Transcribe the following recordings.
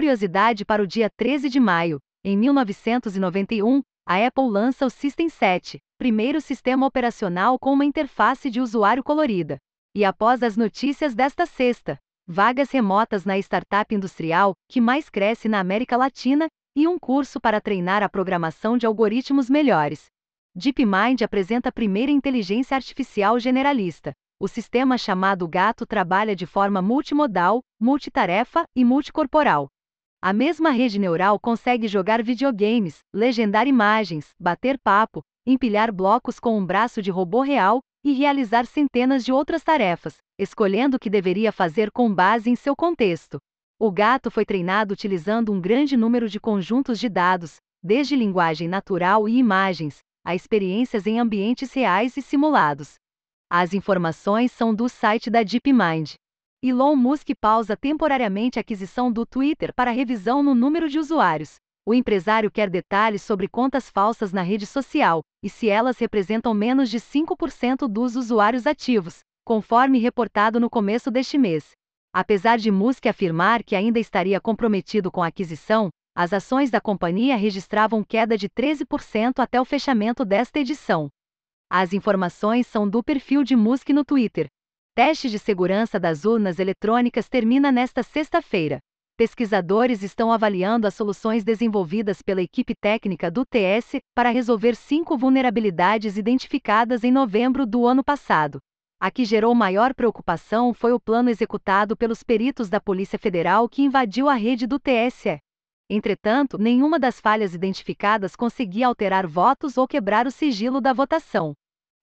curiosidade para o dia 13 de maio, em 1991, a Apple lança o System 7, primeiro sistema operacional com uma interface de usuário colorida. E após as notícias desta sexta, vagas remotas na startup industrial que mais cresce na América Latina e um curso para treinar a programação de algoritmos melhores. DeepMind apresenta a primeira inteligência artificial generalista. O sistema chamado Gato trabalha de forma multimodal, multitarefa e multicorporal. A mesma rede neural consegue jogar videogames, legendar imagens, bater papo, empilhar blocos com um braço de robô real e realizar centenas de outras tarefas, escolhendo o que deveria fazer com base em seu contexto. O gato foi treinado utilizando um grande número de conjuntos de dados, desde linguagem natural e imagens, a experiências em ambientes reais e simulados. As informações são do site da DeepMind. Elon Musk pausa temporariamente a aquisição do Twitter para revisão no número de usuários. O empresário quer detalhes sobre contas falsas na rede social e se elas representam menos de 5% dos usuários ativos, conforme reportado no começo deste mês. Apesar de Musk afirmar que ainda estaria comprometido com a aquisição, as ações da companhia registravam queda de 13% até o fechamento desta edição. As informações são do perfil de Musk no Twitter. Teste de segurança das urnas eletrônicas termina nesta sexta-feira. Pesquisadores estão avaliando as soluções desenvolvidas pela equipe técnica do TS para resolver cinco vulnerabilidades identificadas em novembro do ano passado. A que gerou maior preocupação foi o plano executado pelos peritos da Polícia Federal que invadiu a rede do TSE. Entretanto, nenhuma das falhas identificadas conseguia alterar votos ou quebrar o sigilo da votação.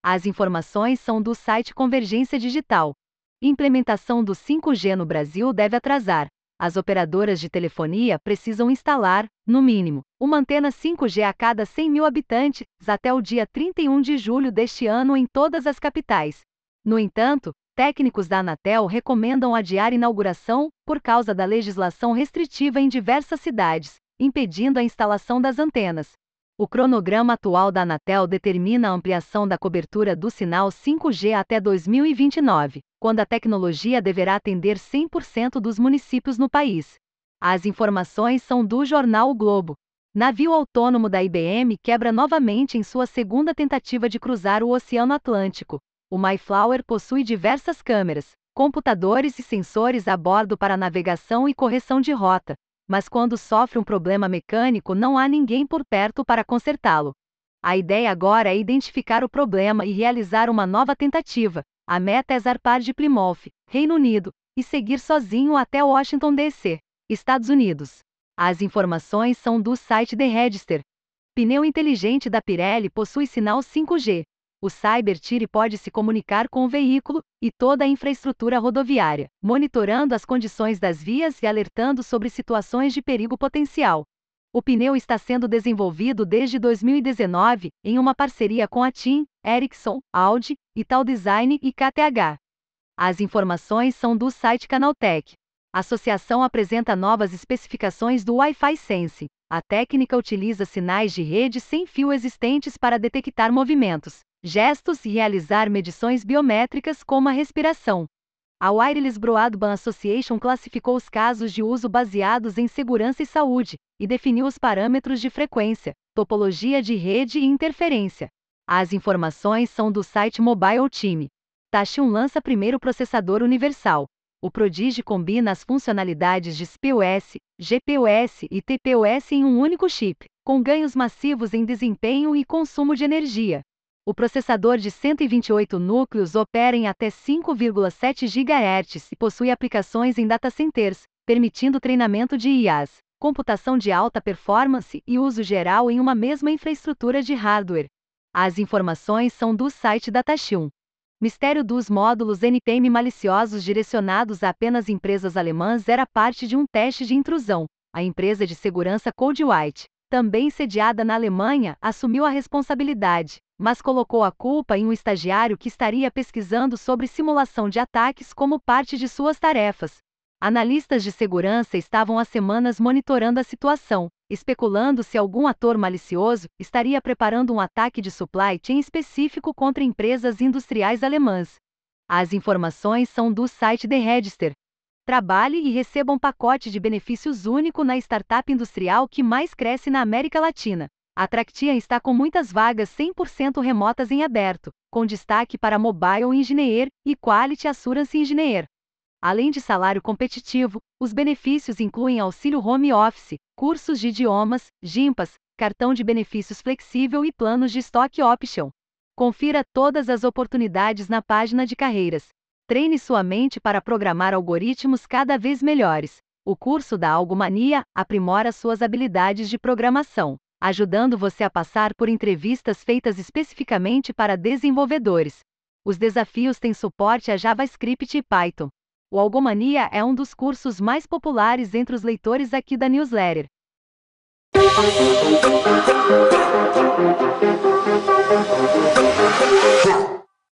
As informações são do site Convergência Digital. Implementação do 5G no Brasil deve atrasar. As operadoras de telefonia precisam instalar, no mínimo, uma antena 5G a cada 100 mil habitantes até o dia 31 de julho deste ano em todas as capitais. No entanto, técnicos da Anatel recomendam adiar inauguração por causa da legislação restritiva em diversas cidades, impedindo a instalação das antenas. O cronograma atual da Anatel determina a ampliação da cobertura do sinal 5G até 2029, quando a tecnologia deverá atender 100% dos municípios no país. As informações são do jornal o Globo. Navio autônomo da IBM quebra novamente em sua segunda tentativa de cruzar o Oceano Atlântico. O Mayflower possui diversas câmeras, computadores e sensores a bordo para navegação e correção de rota, mas quando sofre um problema mecânico não há ninguém por perto para consertá-lo. A ideia agora é identificar o problema e realizar uma nova tentativa. A meta é zarpar de Plymouth, Reino Unido, e seguir sozinho até Washington DC, Estados Unidos. As informações são do site The Register. Pneu inteligente da Pirelli possui sinal 5G, o CyberTire pode se comunicar com o veículo e toda a infraestrutura rodoviária, monitorando as condições das vias e alertando sobre situações de perigo potencial. O pneu está sendo desenvolvido desde 2019 em uma parceria com a TIM, Ericsson, Audi, Ital Design e KTH. As informações são do site Canaltech. A associação apresenta novas especificações do Wi-Fi Sense. A técnica utiliza sinais de rede sem fio existentes para detectar movimentos, gestos e realizar medições biométricas como a respiração. A Wireless Broadband Association classificou os casos de uso baseados em segurança e saúde e definiu os parâmetros de frequência, topologia de rede e interferência. As informações são do site Mobile Team. Tashion lança primeiro processador universal. O Prodigy combina as funcionalidades de SPOS, GPOS e TPOS em um único chip, com ganhos massivos em desempenho e consumo de energia. O processador de 128 núcleos opera em até 5,7 GHz e possui aplicações em data centers, permitindo treinamento de IAs, computação de alta performance e uso geral em uma mesma infraestrutura de hardware. As informações são do site da Tashion. Mistério dos módulos NPM maliciosos direcionados a apenas empresas alemãs era parte de um teste de intrusão. A empresa de segurança CodeWhite, também sediada na Alemanha, assumiu a responsabilidade mas colocou a culpa em um estagiário que estaria pesquisando sobre simulação de ataques como parte de suas tarefas. Analistas de segurança estavam há semanas monitorando a situação, especulando se algum ator malicioso estaria preparando um ataque de supply chain específico contra empresas industriais alemãs. As informações são do site The Register. Trabalhe e receba um pacote de benefícios único na startup industrial que mais cresce na América Latina. A Tractian está com muitas vagas 100% remotas em aberto, com destaque para Mobile Engineer e Quality Assurance Engineer. Além de salário competitivo, os benefícios incluem auxílio home office, cursos de idiomas, GIMPAS, cartão de benefícios flexível e planos de stock option. Confira todas as oportunidades na página de carreiras. Treine sua mente para programar algoritmos cada vez melhores. O curso da Algomania aprimora suas habilidades de programação, ajudando você a passar por entrevistas feitas especificamente para desenvolvedores. Os desafios têm suporte a JavaScript e Python. O Algomania é um dos cursos mais populares entre os leitores aqui da newsletter.